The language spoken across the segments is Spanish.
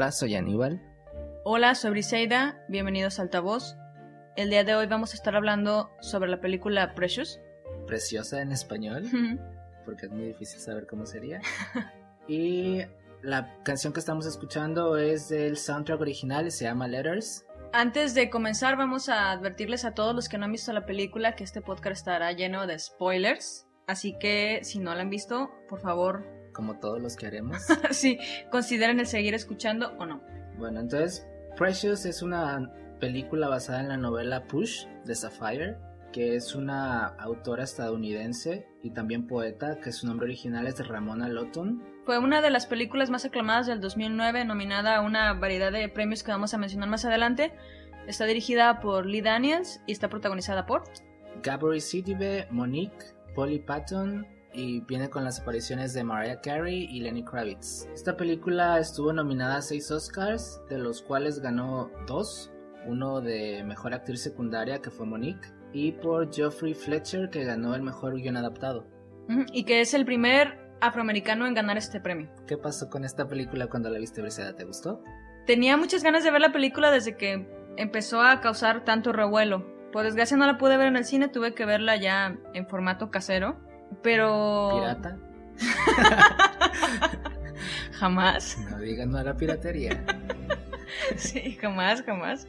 Hola, soy Aníbal. Hola, soy Briseida, bienvenidos a Altavoz. El día de hoy vamos a estar hablando sobre la película Precious. Preciosa en español, porque es muy difícil saber cómo sería. y la canción que estamos escuchando es del soundtrack original y se llama Letters. Antes de comenzar, vamos a advertirles a todos los que no han visto la película que este podcast estará lleno de spoilers. Así que si no la han visto, por favor. Como todos los que haremos. sí, consideren el seguir escuchando o no. Bueno, entonces, Precious es una película basada en la novela Push de Sapphire, que es una autora estadounidense y también poeta, que su nombre original es Ramona Lawton. Fue una de las películas más aclamadas del 2009, nominada a una variedad de premios que vamos a mencionar más adelante. Está dirigida por Lee Daniels y está protagonizada por Gabory Sidibe, Monique, Polly Patton, y viene con las apariciones de Mariah Carey y Lenny Kravitz. Esta película estuvo nominada a seis Oscars, de los cuales ganó dos, uno de Mejor Actriz Secundaria que fue Monique y por Geoffrey Fletcher que ganó el Mejor Guión Adaptado. Y que es el primer afroamericano en ganar este premio. ¿Qué pasó con esta película cuando la viste, Briseda? ¿Te gustó? Tenía muchas ganas de ver la película desde que empezó a causar tanto revuelo. Por desgracia no la pude ver en el cine, tuve que verla ya en formato casero. Pero. ¿Pirata? jamás. No digan no a la piratería. sí, jamás, jamás.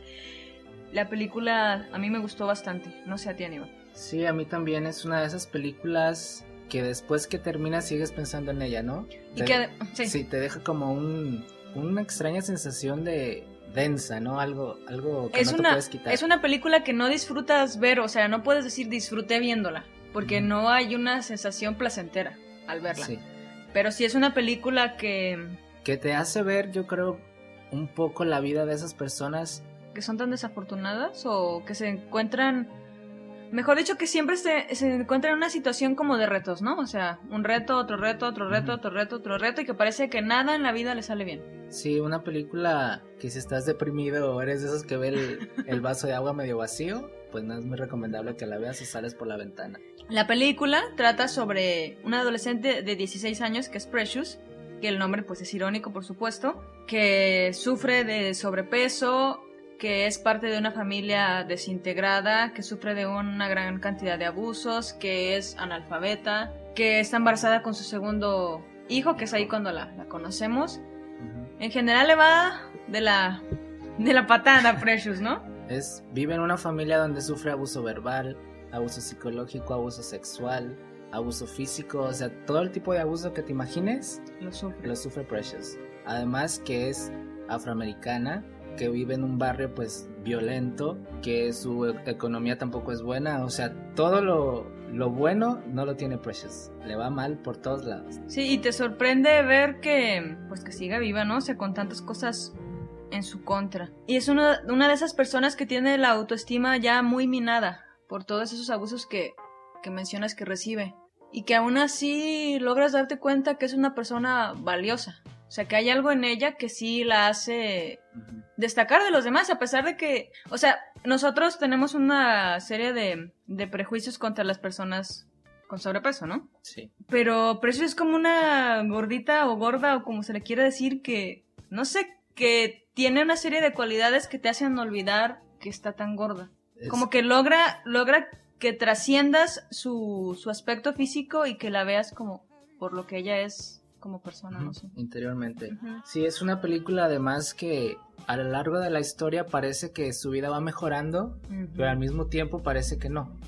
La película a mí me gustó bastante. No sé a ti, Aníbal. Sí, a mí también es una de esas películas que después que termina sigues pensando en ella, ¿no? Y que, sí. sí. te deja como un, una extraña sensación de densa, ¿no? Algo, algo que es no una, te puedes quitar. Es una película que no disfrutas ver, o sea, no puedes decir disfruté viéndola porque no hay una sensación placentera al verla. Sí. Pero sí es una película que... Que te hace ver, yo creo, un poco la vida de esas personas. Que son tan desafortunadas o que se encuentran... Mejor dicho, que siempre se, se encuentran en una situación como de retos, ¿no? O sea, un reto, otro reto, otro reto, otro reto, otro reto, y que parece que nada en la vida le sale bien. Sí, una película que si estás deprimido o eres de esos que ve el, el vaso de agua medio vacío, pues no es muy recomendable que la veas o sales por la ventana. La película trata sobre una adolescente de 16 años que es Precious, que el nombre pues es irónico por supuesto, que sufre de sobrepeso, que es parte de una familia desintegrada, que sufre de una gran cantidad de abusos, que es analfabeta, que está embarazada con su segundo hijo, que es ahí cuando la, conocemos. En general le va de la, de la patada Precious, ¿no? Es, vive en una familia donde sufre abuso verbal, abuso psicológico, abuso sexual, abuso físico, o sea, todo el tipo de abuso que te imagines, lo sufre. Lo sufre Precious. Además que es afroamericana, que vive en un barrio pues violento, que su e-, economía tampoco es buena, o sea, todo lo, lo bueno no lo tiene Precious, le va mal por todos lados. Sí, y te sorprende ver que pues que siga viva, ¿no? O sea, con tantas cosas en su contra. Y es una, una de esas personas que tiene la autoestima ya muy minada por todos esos abusos que, que mencionas que recibe. Y que aún así logras darte cuenta que es una persona valiosa. O sea, que hay algo en ella que sí la hace destacar de los demás, a pesar de que, o sea, nosotros tenemos una serie de, de prejuicios contra las personas con sobrepeso, ¿no? Sí. Pero Precio es como una gordita o gorda o como se le quiere decir que, no sé, que tiene una serie de cualidades que te hacen olvidar que está tan gorda. Como que logra, logra que trasciendas su, su aspecto físico y que la veas como por lo que ella es como persona, no sé. Interiormente. Sí, es una película además que a lo largo de la historia parece que su vida va mejorando, pero al mismo tiempo parece que no,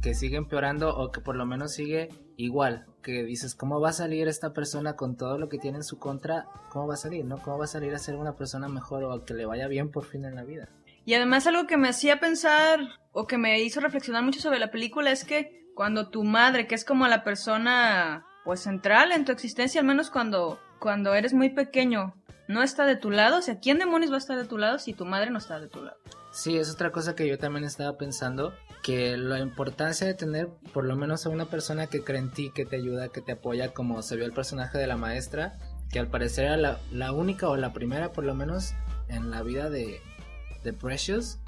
que sigue empeorando o que por lo menos sigue igual, que dices, ¿cómo va a salir esta persona con todo lo que tiene en su contra? ¿Cómo va a salir, no? ¿Cómo va a salir a ser una persona mejor o que le vaya bien por fin en la vida? Y además algo que me hacía pensar o que me hizo reflexionar mucho sobre la película es que cuando tu madre, que es como la persona pues central en tu existencia, al menos cuando, cuando eres muy pequeño, no está de tu lado, o sea, ¿quién demonios va a estar de tu lado si tu madre no está de tu lado? Sí, es otra cosa que yo también estaba pensando, que la importancia de tener por lo menos a una persona que cree en ti, que te ayuda, que te apoya, como se vio el personaje de la maestra, que al parecer era la, la única o la primera por lo menos en la vida de, de Precious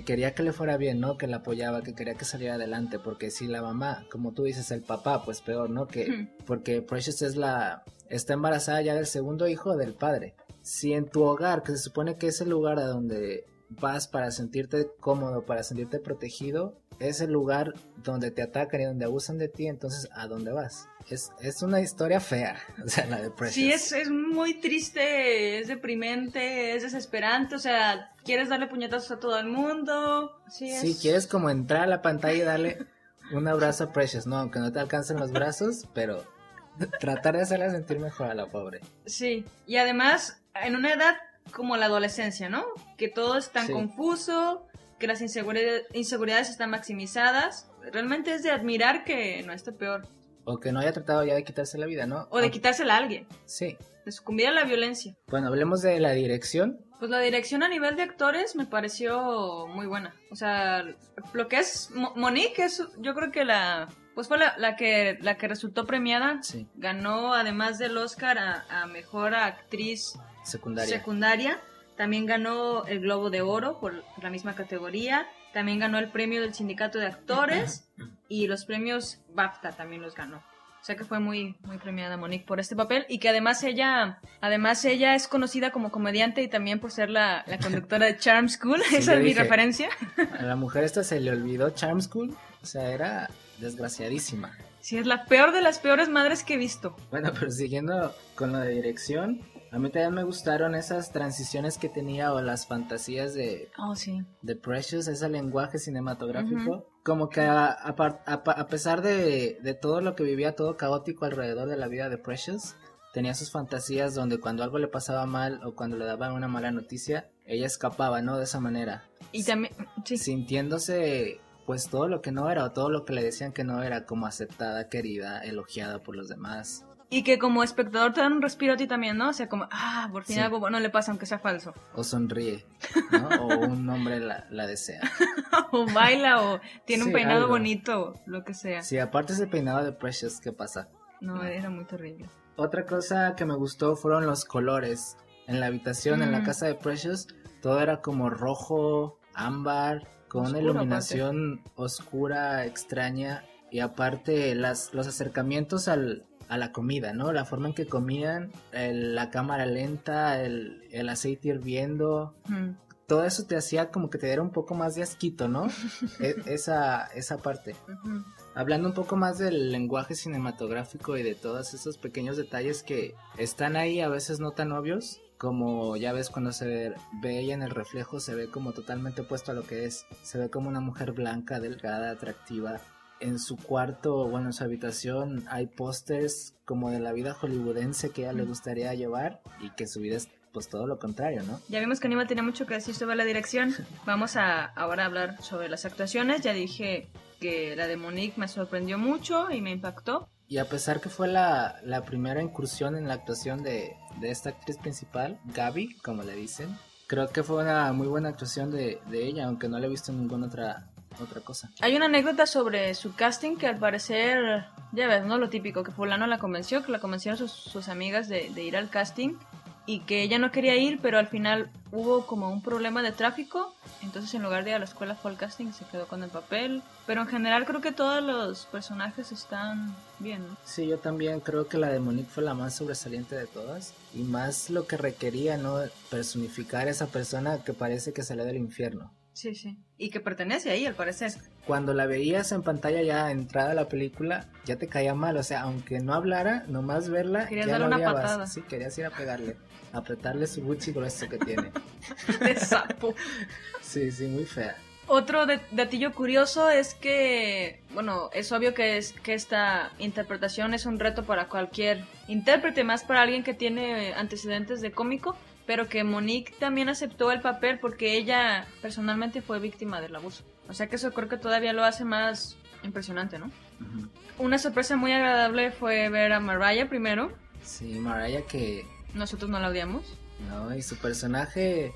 que quería que le fuera bien, ¿no? Que la apoyaba, que quería que saliera adelante, porque si la mamá, como tú dices, el papá, pues peor, ¿no? Que porque Precious es la está embarazada ya del segundo hijo del padre. si en tu hogar, que se supone que es el lugar a donde vas para sentirte cómodo, para sentirte protegido, es el lugar donde te atacan y donde abusan de ti, entonces ¿a dónde vas? Es, es una historia fea, o sea, la depresión. Sí, es, es muy triste, es deprimente, es desesperante, o sea, quieres darle puñetazos a todo el mundo. Sí, es... sí, quieres como entrar a la pantalla y darle un abrazo a Precious, no, aunque no te alcancen los brazos, pero tratar de hacerla sentir mejor a la pobre. Sí, y además, en una edad como la adolescencia, ¿no? Que todo es tan Sí. confuso, que las inseguridades, inseguridades están maximizadas. Realmente es de admirar que no esté peor. O que no haya tratado ya de quitarse la vida, ¿no? O de quitársela a alguien, Sí. de sucumbir a la violencia. Bueno, hablemos de la dirección. Pues la dirección a nivel de actores me pareció muy buena. O sea, lo que es Mo- Monique es, yo creo que la, pues fue la, la que la que resultó premiada. Sí. Ganó además del Oscar a, a mejor actriz Secundaria. secundaria. También ganó el Globo de Oro por la misma categoría. También ganó el premio del Sindicato de Actores y los premios BAFTA también los ganó. O sea que fue muy, muy premiada Monique por este papel y que además ella, además ella es conocida como comediante y también por ser la, la conductora de Charm School. Sí, Esa es mi dije. referencia. A la mujer esta se le olvidó Charm School. O sea, era desgraciadísima. Sí, es la peor de las peores madres que he visto. Bueno, pero siguiendo con lo de dirección, a mí también me gustaron esas transiciones que tenía o las fantasías de, Oh, sí. de Precious, ese lenguaje cinematográfico. Como que a, a a pesar de, de todo lo que vivía, todo caótico alrededor de la vida de Precious, tenía sus fantasías donde cuando algo le pasaba mal o cuando le daban una mala noticia, ella escapaba, ¿no? De esa manera. Y también, sí. Sintiéndose pues todo lo que no era o todo lo que le decían que no era como aceptada, querida, elogiada por los demás. Y que como espectador te dan un respiro a ti también, ¿no? O sea, como, ah, por fin Sí. algo bueno le pasa aunque sea falso. O sonríe, ¿no? O un hombre la, la desea. o baila o tiene un peinado algo. bonito, lo que sea. Sí, aparte ese peinado de Precious, ¿qué pasa? No, era muy terrible. Otra cosa que me gustó fueron los colores. En la habitación, en la Mm. casa de Precious, todo era como rojo, ámbar, con una iluminación oscura, extraña. Y aparte, las, los acercamientos al, a la comida, ¿no? La forma en que comían, el- la cámara lenta, el, el aceite hirviendo. Mm. Todo eso te hacía como que te diera un poco más de asquito, ¿no? E- esa, esa parte. Hablando un poco más del lenguaje cinematográfico y de todos esos pequeños detalles que están ahí a veces no tan obvios, como ya ves cuando se ve, ve ella en el reflejo, se ve como totalmente opuesto a lo que es, se ve como una mujer blanca, delgada, atractiva. En su cuarto, bueno, en su habitación hay pósters como de la vida hollywoodense que a ella le gustaría llevar y que su vida es pues todo lo contrario, ¿no? Ya vimos que Aníbal tenía mucho que decir sobre la dirección. Vamos a ahora hablar sobre las actuaciones. Ya dije que la de Monique me sorprendió mucho y me impactó. Y a pesar que fue la, la primera incursión en la actuación de, de esta actriz principal, Gaby, como le dicen, creo que fue una muy buena actuación de, de ella, aunque no le he visto en ninguna otra, otra cosa. Hay una anécdota sobre su casting que al parecer, ya ves, ¿no? Lo típico, que fulano la convenció, que la convencieron sus, sus amigas de, de ir al casting y que ella no quería ir, pero al final hubo como un problema de tráfico, entonces en lugar de ir a la escuela fue al casting y se quedó con el papel. Pero en general creo que todos los personajes están bien, ¿no? Sí, yo también creo que la de Monique fue la más sobresaliente de todas y más lo que requería, ¿no? Personificar a esa persona que parece que sale del infierno. Sí, sí. Y que pertenece ahí, al parecer. Cuando la veías en pantalla ya entrada la película, ya te caía mal, o sea, aunque no hablara, nomás verla, Querías ya darle una patada. Sí, querías ir a pegarle, apretarle su Gucci grueso que tiene. De sapo. Sí, sí, muy fea. Otro de- datillo curioso es que, bueno, es obvio que, es, que esta interpretación es un reto para cualquier intérprete, más para alguien que tiene antecedentes de cómico, pero que Monique también aceptó el papel porque ella personalmente fue víctima del abuso. O sea que eso creo que todavía lo hace más impresionante, ¿no? Una sorpresa muy agradable fue ver a Mariah primero. Sí, Mariah que, Nosotros no la odiamos. no, y su personaje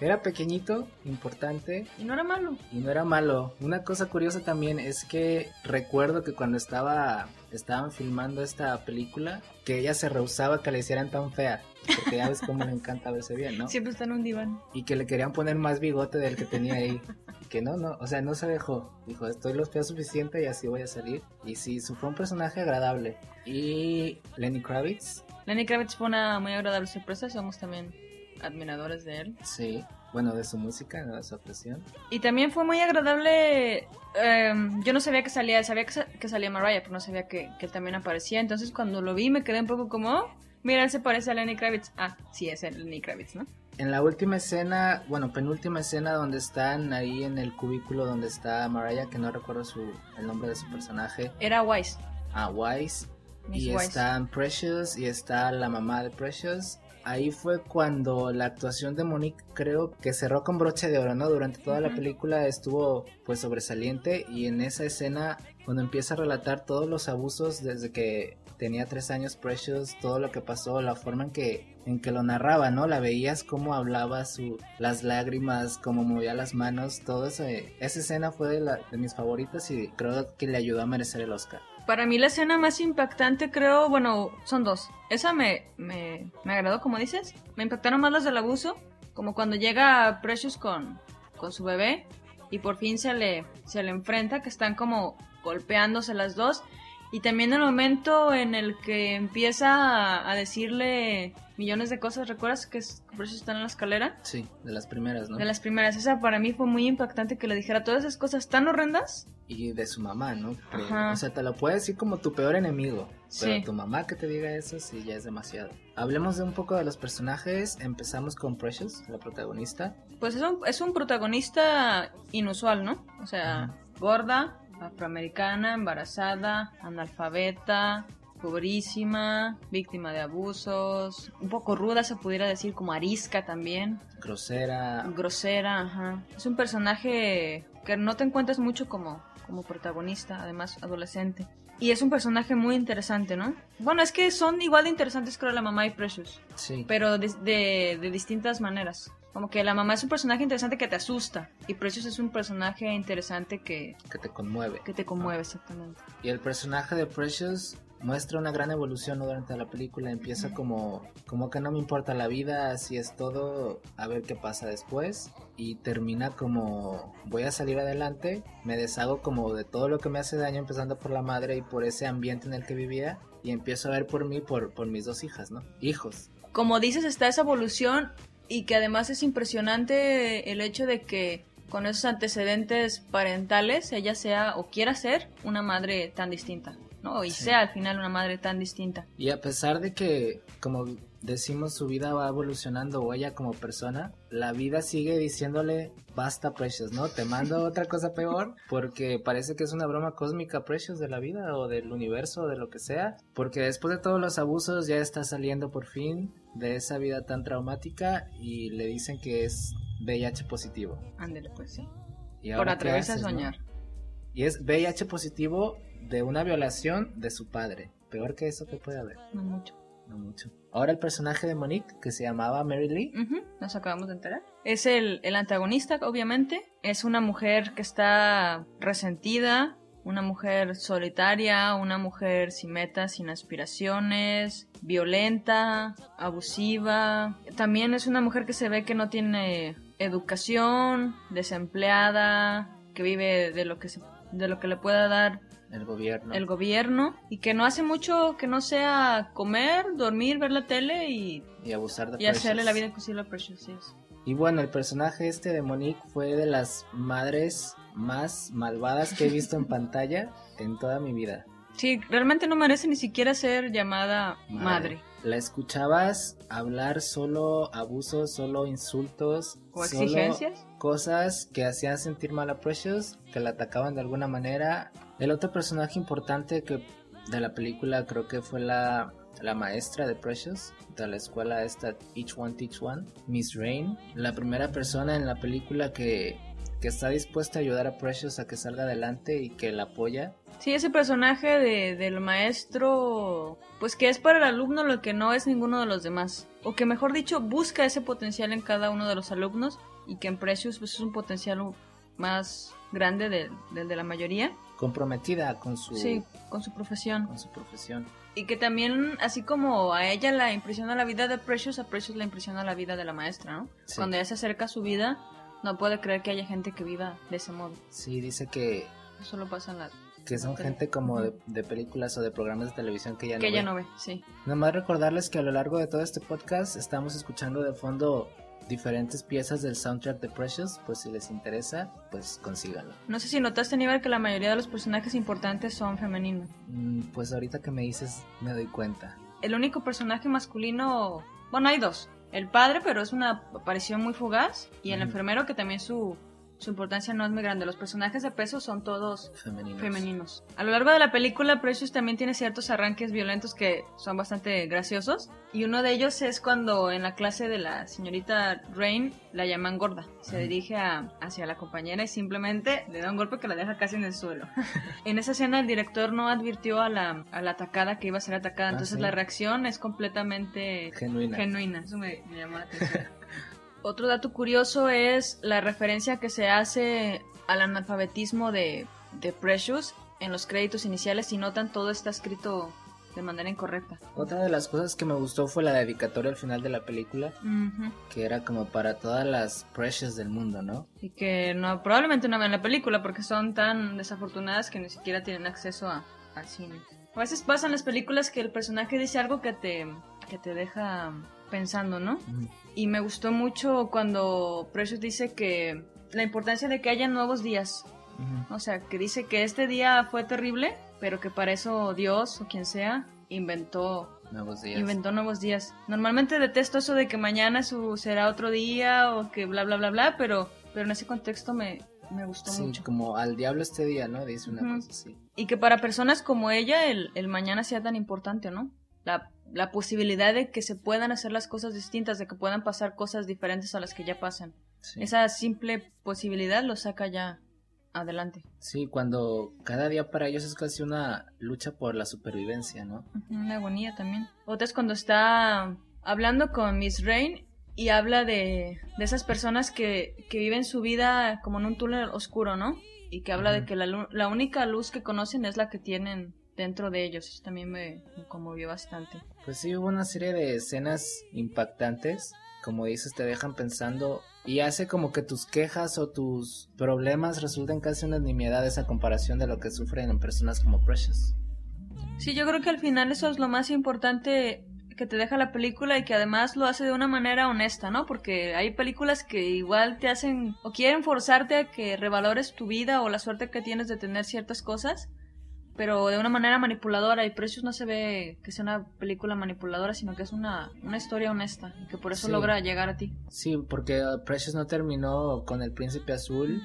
era pequeñito, importante, Y no era malo. y no era malo. Una cosa curiosa también es que recuerdo que cuando estaba estaban filmando esta película, que ella se rehusaba que le hicieran tan fea, porque ya ves cómo le encanta verse bien, ¿no? Siempre está en un diván. Y que le querían poner más bigote del que tenía ahí. Y que no, no, o sea, no se dejó. Dijo, estoy lo fea suficiente y así voy a salir. Y sí, fue un personaje agradable. Y Lenny Kravitz, Lenny Kravitz fue una muy agradable sorpresa, somos también admiradores de él. Sí, bueno, de su música, ¿no? de su actuación. Y también fue muy agradable. em, yo no sabía que salía, sabía que, sa- que salía Mariah, pero no sabía que, que él también aparecía. Entonces cuando lo vi me quedé un poco como, "Oh, mira, él se parece a Lenny Kravitz. Ah, sí, es el Lenny Kravitz, ¿no? En la última escena, bueno, penúltima escena donde están ahí en el cubículo donde está Mariah, que no recuerdo su, el nombre de su personaje, Era Wise. a Wise, Miss y Wise. están Precious y está la mamá de Precious. Ahí fue cuando la actuación de Monique creo que cerró con broche de oro, ¿no? Durante toda la película estuvo pues sobresaliente y en esa escena cuando empieza a relatar todos los abusos desde que tenía tres años Precious, todo lo que pasó, la forma en que en que lo narraba, ¿no? La veías cómo hablaba, su, las lágrimas, cómo movía las manos, todo eso. eh, Esa escena fue de, la- de mis favoritas y creo que le ayudó a merecer el Oscar. Para mí la escena más impactante creo, bueno, son dos. Esa me, me, me agradó, como dices. Me impactaron más las del abuso, como cuando llega Precious con, con su bebé y por fin se le, se le enfrenta, que están como golpeándose las dos. Y también el momento en el que empieza a, decirle millones de cosas. ¿Recuerdas que es- Precious está en la escalera? Sí, de las primeras, ¿no? De las primeras. Esa para mí fue muy impactante que le dijera todas esas cosas tan horrendas. Y de su mamá, ¿no? Que, Ajá. o sea, te lo puede decir como tu peor enemigo. Pero Sí. tu mamá que te diga eso, sí, ya es demasiado. Hablemos de un poco de los personajes. Empezamos con Precious, la protagonista. Pues es un, es un protagonista inusual, ¿no? O sea, Ajá. gorda, afroamericana, embarazada, analfabeta, pobrísima, víctima de abusos, un poco ruda se pudiera decir, como arisca también, Grosera. grosera, ajá. Es un personaje que no te encuentras mucho como, como protagonista, además adolescente. Y es un personaje muy interesante, ¿no? Bueno, es que son igual de interesantes creo la mamá y Precious Sí. pero de, de- de distintas maneras. Como que la mamá es un personaje interesante que te asusta y Precious es un personaje interesante que, Que te conmueve. que te conmueve exactamente. Y el personaje de Precious muestra una gran evolución ¿no? durante la película. Empieza como, como que no me importa la vida, así es todo, a ver qué pasa después. Y termina como voy a salir adelante, me deshago como de todo lo que me hace daño, empezando por la madre y por ese ambiente en el que vivía. Y empiezo a ver por mí, por, por mis dos hijas, ¿no? Hijos. Como dices, está esa evolución y que además es impresionante el hecho de que con esos antecedentes parentales ella sea o quiera ser una madre tan distinta, ¿no? Y Sí. sea al final una madre tan distinta. Y a pesar de que, como decimos, su vida va evolucionando o ella como persona, la vida sigue diciéndole, basta Precious, ¿no? Te mando otra cosa peor, porque parece que es una broma cósmica Precious de la vida o del universo o de lo que sea, porque después de todos los abusos ya está saliendo por fin de esa vida tan traumática y le dicen que es VIH positivo. Ándele, pues sí. Y Por ahora, ¿qué atreverse a no? soñar. Y es VIH positivo de una violación de su padre. Peor que eso que puede haber. No mucho. No mucho. Ahora el personaje de Monique, que se llamaba Mary Lee. Nos acabamos de enterar. Es el, el antagonista, obviamente. Es una mujer que está resentida, una mujer solitaria, una mujer sin metas, sin aspiraciones, violenta, abusiva. También es una mujer que se ve que no tiene educación, desempleada, que vive de lo que se, de lo que le pueda dar El gobierno. el gobierno y que no hace mucho que no sea comer, dormir, ver la tele y, y abusar de y hacerle Precious. la vida imposible a Precious. sí. Y bueno, el personaje este de Monique fue de las madres más malvadas que he visto en pantalla en toda mi vida. Sí, realmente no merece ni siquiera ser llamada madre. La escuchabas hablar solo abusos, solo insultos. ¿O solo exigencias? Cosas que hacían sentir mal a Precious, que la atacaban de alguna manera. El otro personaje importante que de la película creo que fue la, la maestra de Precious, de la escuela esta Each One Teach One, Miss Rain. La primera persona en la película que, que está dispuesta a ayudar a Precious a que salga adelante y que la apoya. Sí, ese personaje de, del maestro, pues que es para el alumno lo que no es ninguno de los demás. O que mejor dicho, busca ese potencial en cada uno de los alumnos y que en Precious pues, es un potencial más grande de- del de la mayoría. Comprometida con su, Sí, con su profesión. con su profesión. Y que también, así como a ella la impresiona la vida de Precious, a Precious la impresiona la vida de la maestra, ¿no? Sí. Cuando ella se acerca a su vida, no puede creer que haya gente que viva de ese modo. Sí, dice que Eso solo pasa en la, que son gente como de, de películas o de programas de televisión que ya no que ve. ya no ve, sí. Nomás recordarles que a lo largo de todo este podcast estamos escuchando de fondo diferentes piezas del soundtrack de Precious, pues si les interesa, pues consíganlo. No sé si notaste, Aníbal, que la mayoría de los personajes importantes son femeninos. Mm, Pues ahorita que me dices me doy cuenta. El único personaje masculino, bueno, hay dos. El padre, pero es una aparición muy fugaz, y el enfermero, que también su, su importancia no es muy grande. Los personajes de peso son todos Femeninos. femeninos. A lo largo de la película, Precious también tiene ciertos arranques violentos que son bastante graciosos. Y uno de ellos es cuando en la clase de la señorita Rain la llaman gorda. Se dirige a- hacia la compañera y simplemente le da un golpe que la deja casi en el suelo. en esa escena el director no advirtió a la, a la atacada que iba a ser atacada. Ah, Entonces sí. la reacción es completamente Genuina. genuina. Eso me, me llamó la atención. Otro dato curioso es la referencia que se hace al analfabetismo de, de Precious en los créditos iniciales. Si notan, todo está escrito de manera incorrecta. Otra de las cosas que me gustó fue la dedicatoria al final de la película, Ujú. que era como para todas las Precious del mundo, ¿no? Y que no, probablemente no vean la película porque son tan desafortunadas que ni siquiera tienen acceso a, al cine. A veces pasan las películas que el personaje dice algo que te, que te deja pensando, ¿no? Y me gustó mucho cuando Precious dice que la importancia de que haya nuevos días. Ujú. O sea, que dice que este día fue terrible, pero que para eso Dios o quien sea inventó, Nuevos días. inventó nuevos días. Normalmente detesto eso de que mañana su, será otro día o que bla bla bla bla, pero, pero en ese contexto me, me gustó Sí, mucho. como al diablo este día, ¿no? Dice una cosa así. Y que para personas como ella el, el mañana sea tan importante, ¿no? La, la posibilidad de que se puedan hacer las cosas distintas, de que puedan pasar cosas diferentes a las que ya pasan. Sí. Esa simple posibilidad lo saca ya adelante. Sí, cuando cada día para ellos es casi una lucha por la supervivencia, ¿no? Una agonía también. Otra es cuando está hablando con Miss Rain y habla de, de esas personas que, que viven su vida como en un túnel oscuro, ¿no? Y que habla de que la, la única luz que conocen es la que tienen dentro de ellos. Eso también me, me conmovió bastante. Pues sí, hubo una serie de escenas impactantes, como dices, te dejan pensando y hace como que tus quejas o tus problemas resulten casi unas nimiedades a comparación de lo que sufren en personas como Precious. Sí, yo creo que al final eso es lo más importante que te deja la película y que además lo hace de una manera honesta, ¿no? Porque hay películas que igual te hacen o quieren forzarte a que revalores tu vida o la suerte que tienes de tener ciertas cosas, pero de una manera manipuladora y Precious no se ve que sea una película manipuladora, sino que es una, una historia honesta y que por eso Sí. logra llegar a ti. Sí, porque uh, Precious no terminó con el príncipe azul.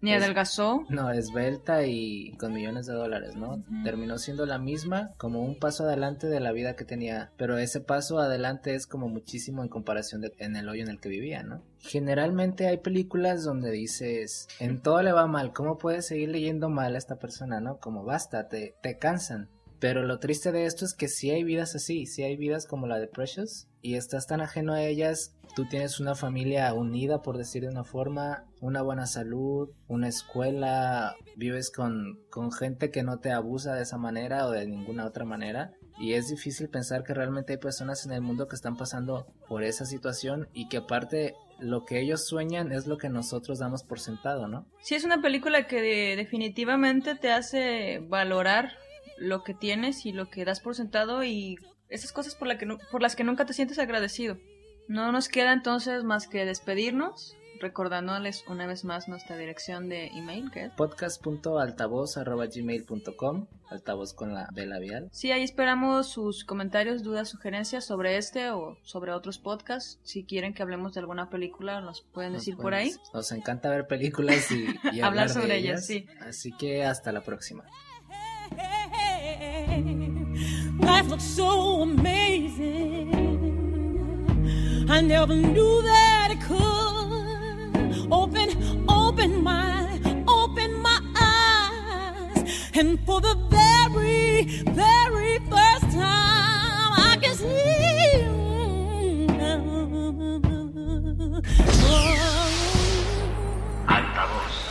Ni Es- adelgazó. no, esbelta y con millones de dólares, ¿no? Terminó siendo la misma, como un paso adelante de la vida que tenía, pero ese paso adelante es como muchísimo en comparación de en el hoyo en el que vivía, ¿no? Generalmente hay películas donde dices, en todo le va mal, ¿cómo puedes seguir leyendo mal a esta persona, no? Como basta, te, te cansan. Pero lo triste de esto es que sí hay vidas así, sí hay vidas como la de Precious y estás tan ajeno a ellas, tú tienes una familia unida, por decir de una forma, una buena salud, una escuela, vives con, con gente que no te abusa de esa manera o de ninguna otra manera. Y es difícil pensar que realmente hay personas en el mundo que están pasando por esa situación y que aparte lo que ellos sueñan es lo que nosotros damos por sentado, ¿no? Sí, es una película que de- definitivamente te hace valorar lo que tienes y lo que das por sentado y esas cosas por, la que por las que nunca te sientes agradecido. No nos queda entonces más que despedirnos, recordándoles una vez más nuestra dirección de email, que es... podcast.altavoz.gmail.com Altavoz con la B labial. Sí, ahí esperamos sus comentarios, dudas, sugerencias sobre este o sobre otros podcasts. Si quieren que hablemos de alguna película, nos pueden Nos decir por pueden- ahí. Nos encanta ver películas y, y Hablar hablar, sobre ellas, sí. Así que hasta la próxima. Life looks so amazing. I never knew that it could. Open, open my, open my eyes. And for the very, very first time, I can see you. Oh. Altavoz.